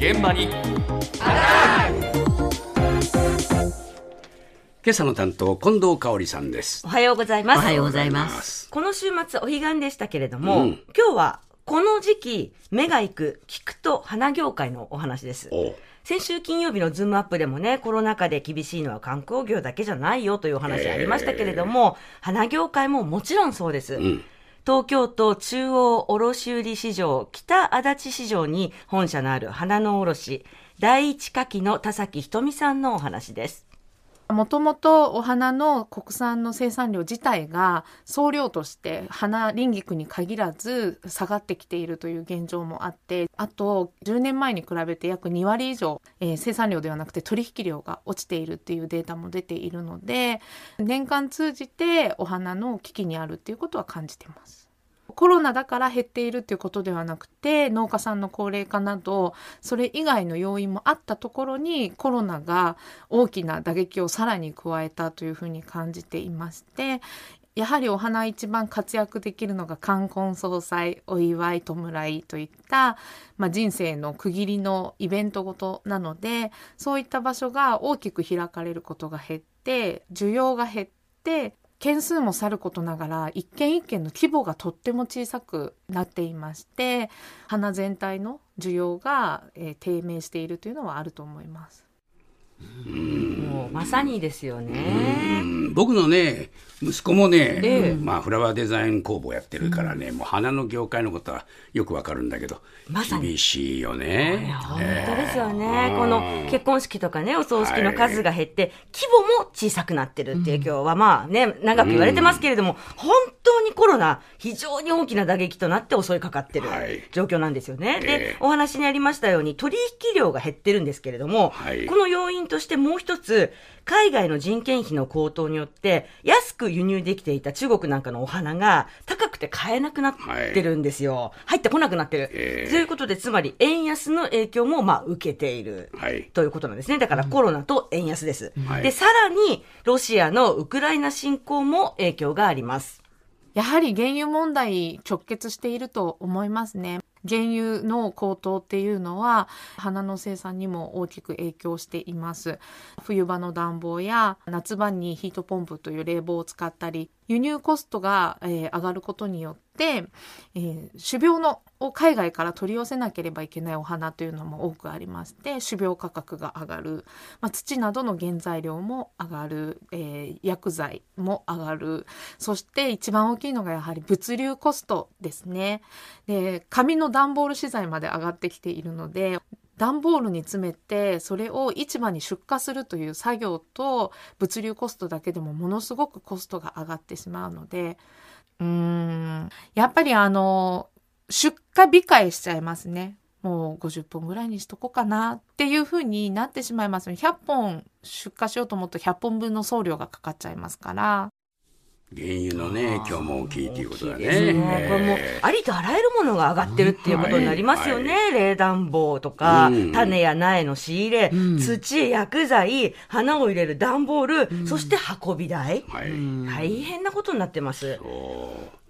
現場に今朝の担当近藤香織さんですおはようございます。おはようございます。この週末お彼岸でしたけれども、うん今日はこの時期目が行く菊と花業界のお話です。お先週金曜日のズームアップでもね、コロナ禍で厳しいのは観光業だけじゃないよというお話ありましたけれども、花業界ももちろんそうです。ん東京都中央卸売市場北足立市場に本社のある花の卸第一花期の田崎ひとみさんのお話です。もともとお花の国産の生産量自体が総量として花林菊に限らず下がってきているという現状もあってあと10年前に比べて約2割以上、えー生産量ではなくて取引量が落ちているっていうデータも出ているので年間通じてお花の危機にあるっていうことは感じています。コロナだから減っているっていうことではなくて農家さんの高齢化などそれ以外の要因もあったところにコロナが大きな打撃をさらに加えたというふうに感じていましてやはりお花一番活躍できるのが冠婚葬祭お祝い弔いといった、まあ、人生の区切りのイベントごとなのでそういった場所が大きく開かれることが減って需要が減って件数もさることながら一件一件の規模がとっても小さくなっていまして花全体の需要が、えー低迷しているというのはあると思います。まさにですよね。うん。僕のね息子もね、ええ。まあフラワーデザイン工房やってるからね、もう花の業界のことはよくわかるんだけど、まさに。厳しいよね。本当ですよね、うん。この結婚式とかね、お葬式の数が減って、規模も小さくなってるっていう、今日はまあね、長く言われてますけれども、本当にコロナ、非常に大きな打撃となって襲いかかってるはい状況なんですよね。ええで、お話にありましたように、取引量が減ってるんですけれども、はいこの要因としてもう一つ、海外の人件費の高騰によって、安く輸入できていた中国なんかのお花が高くて買えなくなってるんですよ。入ってこなくなってる。ええということで、つまり円安の影響もまあ受けている。はい。ということなんですね。だからコロナと円安です。はいで、さらに、ロシアのウクライナ侵攻も影響があります。やはり原油問題直結していると思いますね。原油の高騰っていうのは花の生産にも大きく影響しています。冬場の暖房や夏場にヒートポンプという冷房を使ったり輸入コストが、えー上がることによって、えー種苗のを海外から取り寄せなければいけないお花というのも多くありまして種苗価格が上がる、まあ、土などの原材料も上がる、えー薬剤も上がる。そして一番大きいのがやはり物流コストですね。で紙の段ボール資材まで上がってきているので段ボールに詰めてそれを市場に出荷するという作業と物流コストだけでもものすごくコストが上がってしまうのでうーんやっぱりあの出荷控えしちゃいますね。もう50本ぐらいにしとこうかなっていう風になってしまいます。100本出荷しようと思うと100本分の送料がかかっちゃいますから。原油のね、影響も大きいということだね。ねこれもありとあらゆるものが上がってるっていうことになりますよね。は冷暖房とか、うん種や苗の仕入れ、うん土、薬剤、花を入れる段ボール、そして運び代。えはい。大変なことになってます。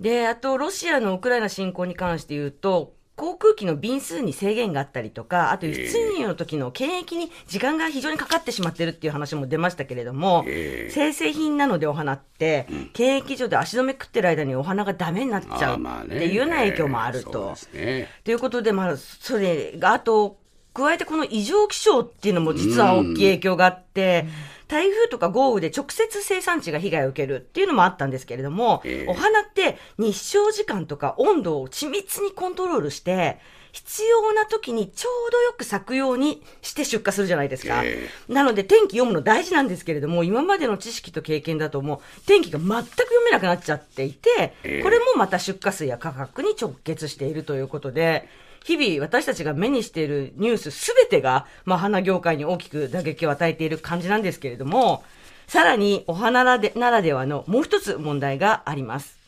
で、あと、ロシアのウクライナ侵攻に関して言うと、航空機の便数に制限があったりとか、あと輸出入の時の検疫に時間が非常にかかってしまってるっていう話も出ましたけれども、ええ生成品なのでお花って、検疫所で足止め食ってる間にお花がダメになっちゃうっていうような影響もあるとで。すね。ということで、まあ、それが、あと、加えてこの異常気象っていうのも実は大きい影響があって、台風とか豪雨で直接生産地が被害を受けるっていうのもあったんですけれども、ええ。お花って日照時間とか温度を緻密にコントロールして、必要な時にちょうどよく咲くようにして出荷するじゃないですか。えなので天気読むの大事なんですけれども、今までの知識と経験だともう天気が全く読めなくなっちゃっていて、ええ。これもまた出荷数や価格に直結しているということで、日々私たちが目にしているニュースすべてが、まあ、花業界に大きく打撃を与えている感じなんですけれども、さらにお花ならでならではのもう一つ問題があります。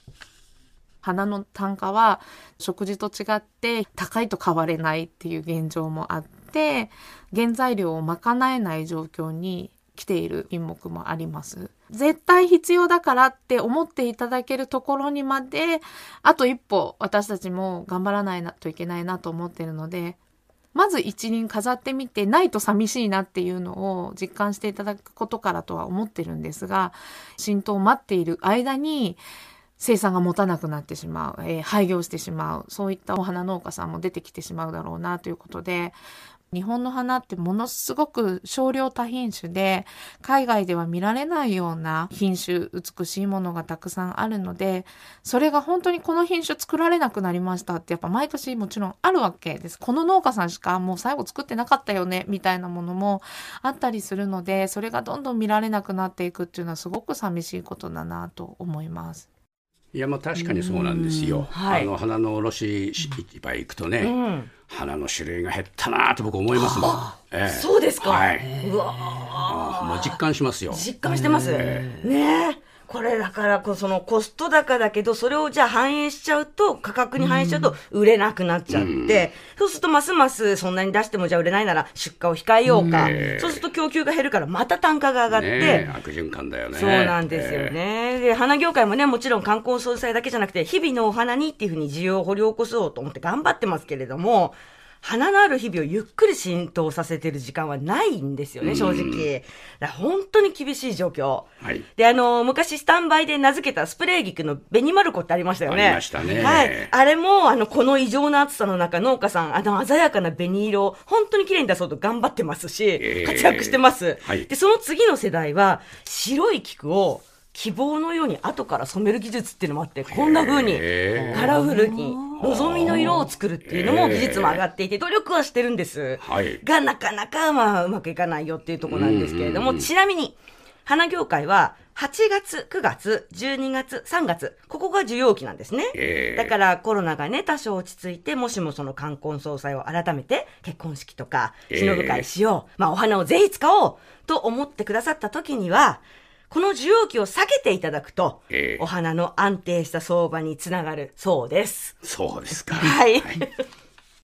花の単価は食事と違って高いと買われないっていう現状もあって原材料を賄えない状況に来ている品目もあります。絶対必要だからって思っていただけるところにまであと一歩私たちも頑張らないといけないなと思ってるのでまず一輪飾ってみて、ないと寂しいなっていうのを実感していただくことからとは思ってるんですが、浸透を待っている間に、生産が持たなくなってしまう、えー、廃業してしまう、そういったお花農家さんも出てきてしまうだろうなということで、日本の花ってものすごく少量多品種で、海外では見られないような品種、美しいものがたくさんあるので、それが本当にこの品種作られなくなりましたってやっぱ毎年もちろんあるわけです。この農家さんしかもう最後作ってなかったよね、みたいなものもあったりするので、それがどんどん見られなくなっていくっていうのはすごく寂しいことだなと思います。いやまあ確かにそうなんですよ。はい、あの花の卸市場行くとね、うん、花の種類が減ったなと僕思いますもん。ええ、そうですか。はい。うわもう実感しますよ。実感してます。ねえ。これだからこ、そのコスト高だけど、それをじゃあ反映しちゃうと、価格に反映しちゃうと、売れなくなっちゃって、うん、そうするとますますそんなに出してもじゃあ売れないなら出荷を控えようか、ね、そうすると供給が減るからまた単価が上がって、ね、悪循環だよね。そうなんですよね。で、花業界もね、もちろん観光総裁だけじゃなくて、日々のお花にっていうふうに需要を掘り起こそうと思って頑張ってますけれども、花のある日々をゆっくり浸透させてる時間はないんですよね、正直。本当に厳しい状況。はい。で、あの、昔スタンバイで名付けたスプレー菊の紅丸子ってありましたよね。ありましたね。はい。あれも、あの、この異常な暑さの中、農家さん、あの、鮮やかな紅色を本当に綺麗に出そうと頑張ってますし、活躍してます。はい。で、その次の世代は、白い菊を、希望のように後から染める技術っていうのもあって、こんな風にカラフルに望みの色を作るっていうのも技術も上がっていて、努力はしてるんです。はい、が、なかなかまあうまくいかないよっていうところなんですけれども、ちなみに、花業界は8月、9月、12月、3月、ここが需要期なんですね。だからコロナがね、多少落ち着いて、もしもその冠婚葬祭を改めて結婚式とか、忍ぶ会しよう、まあお花をぜひ使おうと思ってくださった時には、この需要期を避けていただくと、えー、お花の安定した相場につながるそうです。そうですか。はい、はい